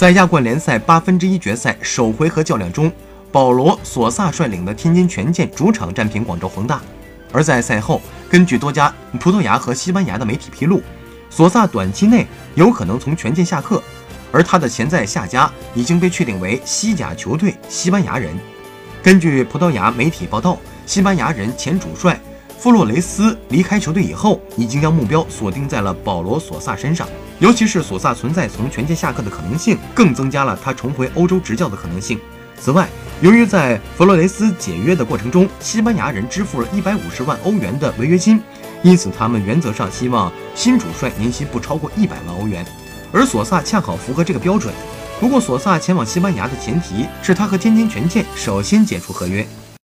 在亚冠联赛八分之一决赛首回合较量中，保罗·索萨率领的天津权健主场战平广州恒大。而在赛后，根据多家葡萄牙和西班牙的媒体披露，索萨短期内有可能从权健下课，而他的潜在下家已经被确定为西甲球队西班牙人。根据葡萄牙媒体报道，西班牙人前主帅。弗洛雷斯离开球队以后，已经将目标锁定在了保罗·索萨身上，尤其是索萨存在从权健下课的可能性，更增加了他重回欧洲执教的可能性。此外，由于在弗洛雷斯解约的过程中，西班牙人支付了一百五十万欧元的违约金，因此他们原则上希望新主帅年薪不超过一百万欧元，而索萨恰好符合这个标准。不过，索萨前往西班牙的前提是他和天津权健首先解除合约。